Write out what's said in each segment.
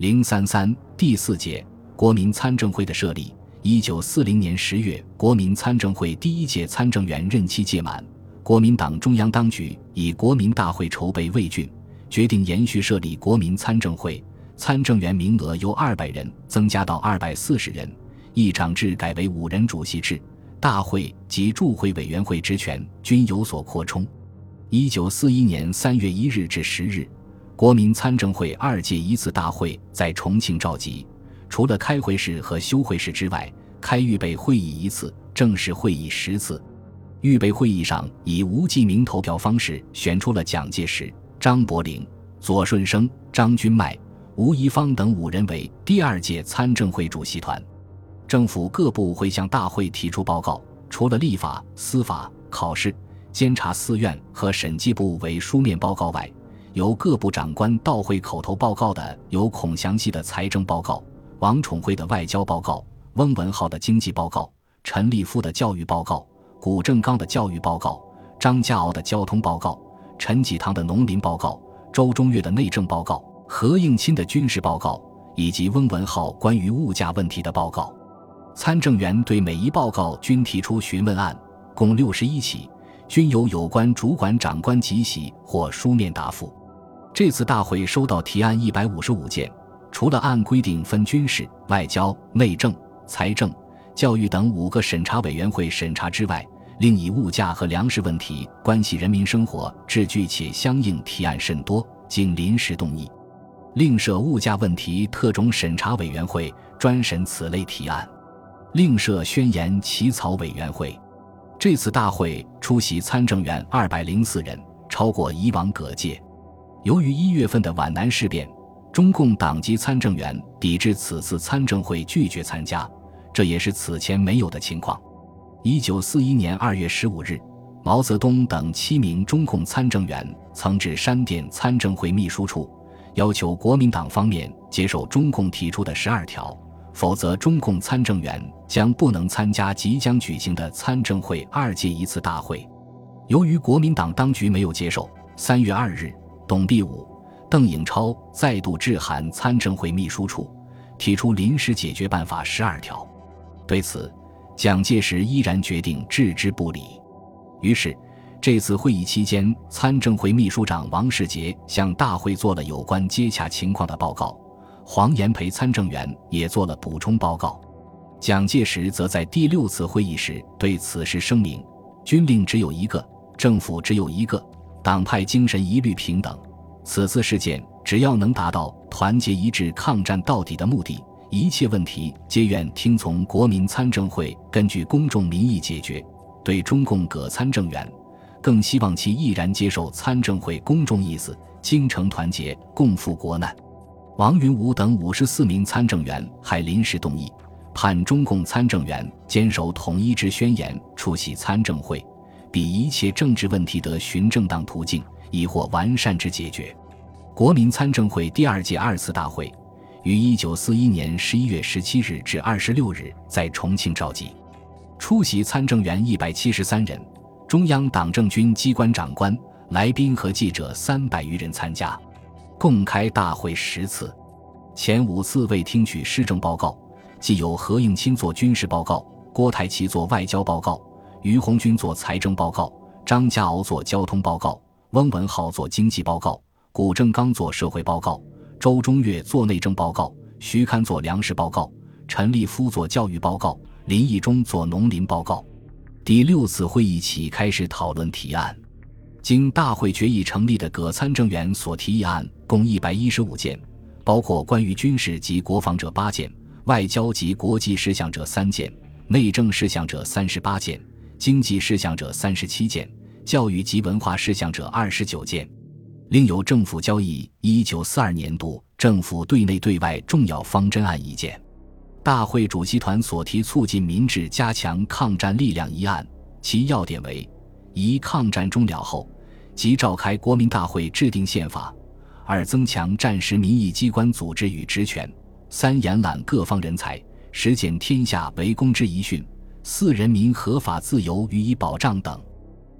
零三三第四届国民参政会的设立。一九四零年十月，国民参政会第一届参政员任期届满，国民党中央当局以国民大会筹备未竣，决定延续设立国民参政会，参政员名额由二百人增加到二百四十人，议长制改为五人主席制，大会及驻会委员会职权均有所扩充。一九四一年三月一日至十日。国民参政会二届一次大会在重庆召集，除了开会式和休会式之外，开预备会议一次，正式会议十次。预备会议上以无记名投票方式选出了蒋介石、张伯苓、左舜生、张君迈、吴贻芳等五人为第二届参政会主席团。政府各部会向大会提出报告，除了立法、司法、考试、监察寺院和审计部为书面报告外，由各部长官到会口头报告的有孔祥熙的财政报告、王宠惠的外交报告、翁文浩的经济报告、陈立夫的教育报告、谷正刚的教育报告、张家敖的交通报告、陈济棠的农林报告、周中岳的内政报告、何应钦的军事报告，以及翁文浩关于物价问题的报告。参政员对每一报告均提出询问案，共六十一起，均由有关主管长官即席或书面答复。这次大会收到提案一百五十五件，除了按规定分军事、外交、内政、财政、教育等五个审查委员会审查之外，另以物价和粮食问题关系人民生活至具且相应提案甚多，经临时动议，另设物价问题特种审查委员会专审此类提案，另设宣言起草委员会。这次大会出席参政员二百零四人，超过以往各届。由于一月份的皖南事变，中共党籍参政员抵制此次参政会，拒绝参加，这也是此前没有的情况。一九四一年二月十五日，毛泽东等七名中共参政员曾致山电参政会秘书处，要求国民党方面接受中共提出的十二条，否则中共参政员将不能参加即将举行的参政会二届一次大会。由于国民党当局没有接受，三月二日。董必武、邓颖超再度致函参政会秘书处，提出临时解决办法十二条。对此，蒋介石依然决定置之不理。于是，这次会议期间，参政会秘书长王世杰向大会做了有关接洽情况的报告，黄炎培参政员也做了补充报告。蒋介石则在第六次会议时对此事声明：军令只有一个，政府只有一个。党派精神一律平等。此次事件只要能达到团结一致、抗战到底的目的，一切问题皆愿听从国民参政会根据公众民意解决。对中共各参政员，更希望其毅然接受参政会公众意思，精诚团结，共赴国难。王云武等五十四名参政员还临时动议，盼中共参政员坚守统一之宣言，出席参政会。比一切政治问题得循正当途径，以获完善之解决。国民参政会第二届二次大会于一九四一年十一月十七日至二十六日在重庆召集，出席参政员一百七十三人，中央党政军机关长官、来宾和记者三百余人参加，共开大会十次，前五次未听取施政报告，既有何应钦作军事报告，郭台祺作外交报告。于鸿钧做财政报告，张家敖做交通报告，翁文浩做经济报告，谷正刚做社会报告，周中岳做内政报告，徐堪做粮食报告，陈立夫做教育报告，林义忠做农林报告。第六次会议起开始讨论提案，经大会决议成立的各参政员所提议案共一百一十五件，包括关于军事及国防者八件，外交及国际事项者三件，内政事项者三十八件。经济事项者三十七件，教育及文化事项者二十九件，另有政府交易一九四二年度政府对内对外重要方针案一件。大会主席团所提促进民治、加强抗战力量一案，其要点为：一、抗战终了后，即召开国民大会制定宪法；二、增强战时民意机关组织与职权；三、延揽各方人才，实践天下为公之遗训。四人民合法自由予以保障等。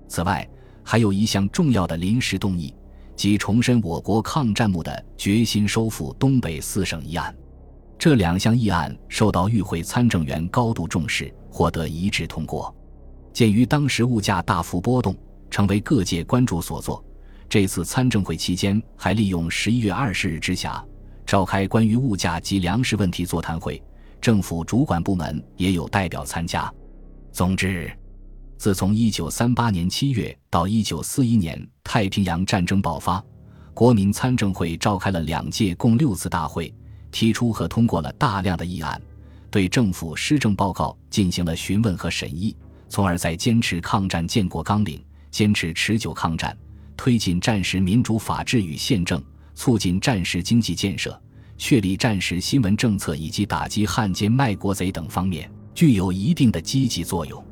此外，还有一项重要的临时动议，即重申我国抗战目的决心收复东北四省一案。这两项议案受到与会参政员高度重视，获得一致通过。鉴于当时物价大幅波动，成为各界关注所作。这次参政会期间，还利用十一月二十日之暇，召开关于物价及粮食问题座谈会，政府主管部门也有代表参加。总之，自从一九三八年七月到一九四一年太平洋战争爆发，国民参政会召开了两届共六次大会，提出和通过了大量的议案，对政府施政报告进行了询问和审议，从而在坚持抗战建国纲领、坚持持久抗战。推进战时民主法治与宪政，促进战时经济建设，确立战时新闻政策以及打击汉奸卖国贼等方面，具有一定的积极作用。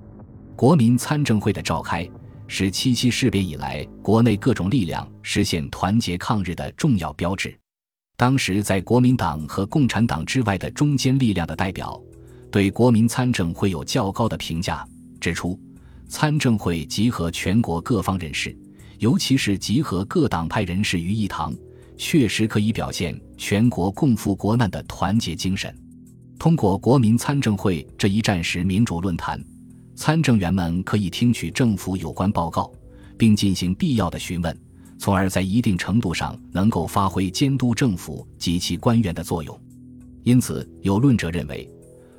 国民参政会的召开，是七七事变以来国内各种力量实现团结抗日的重要标志。当时在国民党和共产党之外的中坚力量的代表，对国民参政会有较高的评价，指出参政会集合全国各方人士。尤其是集合各党派人士于一堂，确实可以表现全国共赴国难的团结精神。通过国民参政会这一战时民主论坛，参政员们可以听取政府有关报告，并进行必要的询问，从而在一定程度上能够发挥监督政府及其官员的作用。因此，有论者认为，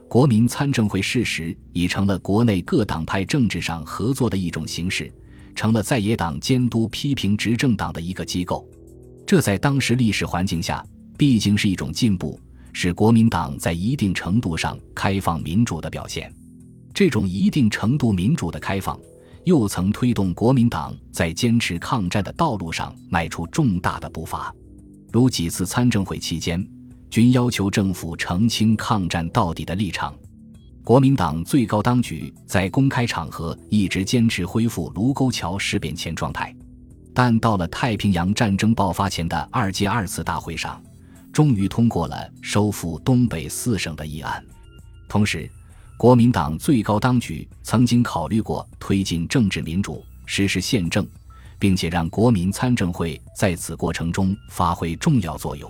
国民参政会事实已成了国内各党派政治上合作的一种形式。成了在野党监督批评执政党的一个机构，这在当时历史环境下毕竟是一种进步，是国民党在一定程度上开放民主的表现。这种一定程度民主的开放，又曾推动国民党在坚持抗战的道路上迈出重大的步伐。如几次参政会期间，均要求政府澄清抗战到底的立场。国民党最高当局在公开场合一直坚持恢复卢沟桥事变前状态，但到了太平洋战争爆发前的二届二次大会上，终于通过了收复东北四省的议案。同时，国民党最高当局曾经考虑过推进政治民主、实施宪政，并且让国民参政会在此过程中发挥重要作用。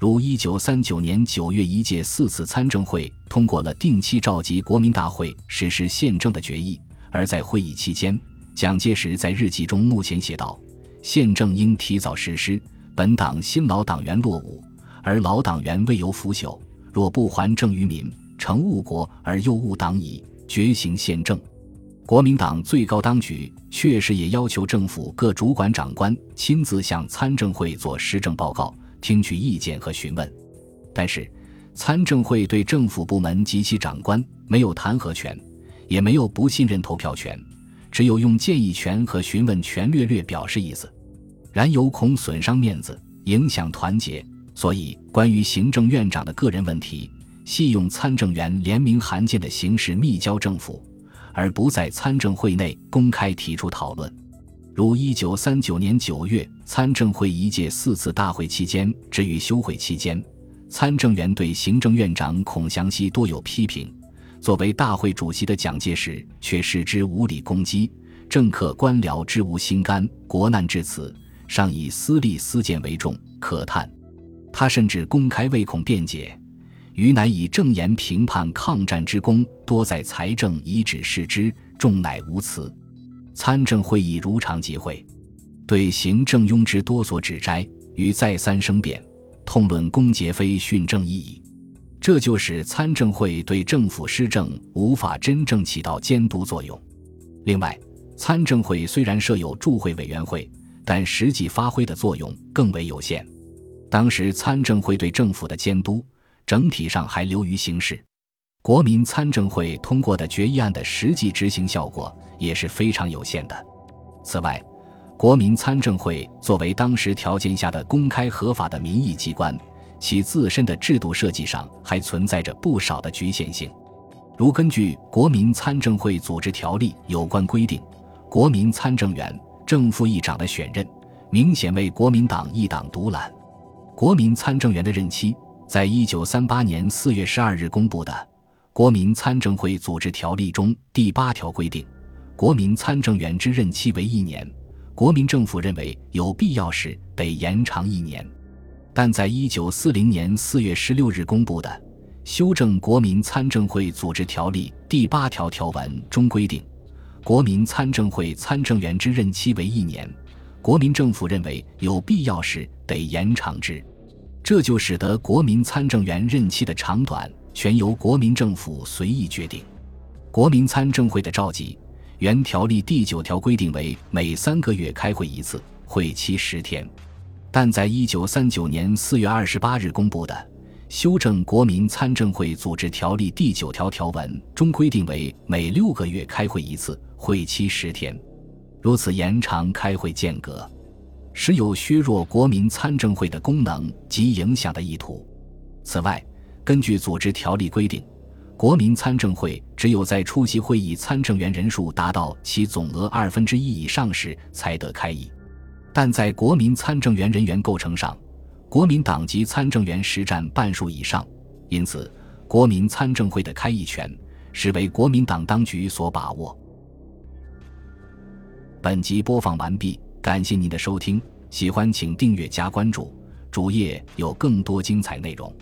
如一九三九年九月一届四次参政会通过了定期召集国民大会实施宪政的决议，而在会议期间，蒋介石在日记中目前写道：“宪政应提早实施，本党新老党员落伍，而老党员未有腐朽，若不还政于民，成误国而又误党矣。决行宪政。”国民党最高当局确实也要求政府各主管长官亲自向参政会做施政报告。听取意见和询问，但是参政会对政府部门及其长官没有弹劾权，也没有不信任投票权，只有用建议权和询问权略略表示意思。然有恐损伤面子，影响团结，所以关于行政院长的个人问题，系用参政员联名函件的形式密交政府，而不在参政会内公开提出讨论。如一九三九年九月参政会一届四次大会期间至于休会期间，参政员对行政院长孔祥熙多有批评。作为大会主席的蒋介石却视之无理攻击，政客官僚之无心肝。国难至此，尚以私利私见为重，可叹。他甚至公开为恐辩解，余乃以正言评判抗战之功，多在财政以指示之，众乃无辞。参政会议如常集会，对行政庸之多所指摘，与再三申辩，痛论公节非训政意义。这就使参政会对政府施政无法真正起到监督作用。另外，参政会虽然设有驻会委员会，但实际发挥的作用更为有限。当时参政会对政府的监督，整体上还流于形式。国民参政会通过的决议案的实际执行效果也是非常有限的。此外，国民参政会作为当时条件下的公开合法的民意机关，其自身的制度设计上还存在着不少的局限性。如根据《国民参政会组织条例》有关规定，国民参政员、正副议长的选任，明显为国民党一党独揽。国民参政员的任期，在一九三八年四月十二日公布的。国民参政会组织条例中第八条规定，国民参政员之任期为一年，国民政府认为有必要时得延长一年。但在一九四零年四月十六日公布的《修正国民参政会组织条例》第八条条文中规定，国民参政会参政员之任期为一年，国民政府认为有必要时得延长之。这就使得国民参政员任期的长短全由国民政府随意决定。国民参政会的召集，原条例第九条规定为每三个月开会一次，会期十天。但在一九三九年四月二十八日公布的《修正国民参政会组织条例》第九条条文中规定为每六个月开会一次，会期十天。如此延长开会间隔，实有削弱国民参政会的功能及影响的意图。此外，根据组织条例规定，国民参政会只有在出席会议参政员人数达到其总额二分之一以上时，才得开议。但在国民参政员人员构成上，国民党籍参政员实占半数以上，因此国民参政会的开议权实为国民党当局所把握。本集播放完毕，感谢您的收听，喜欢请订阅加关注，主页有更多精彩内容。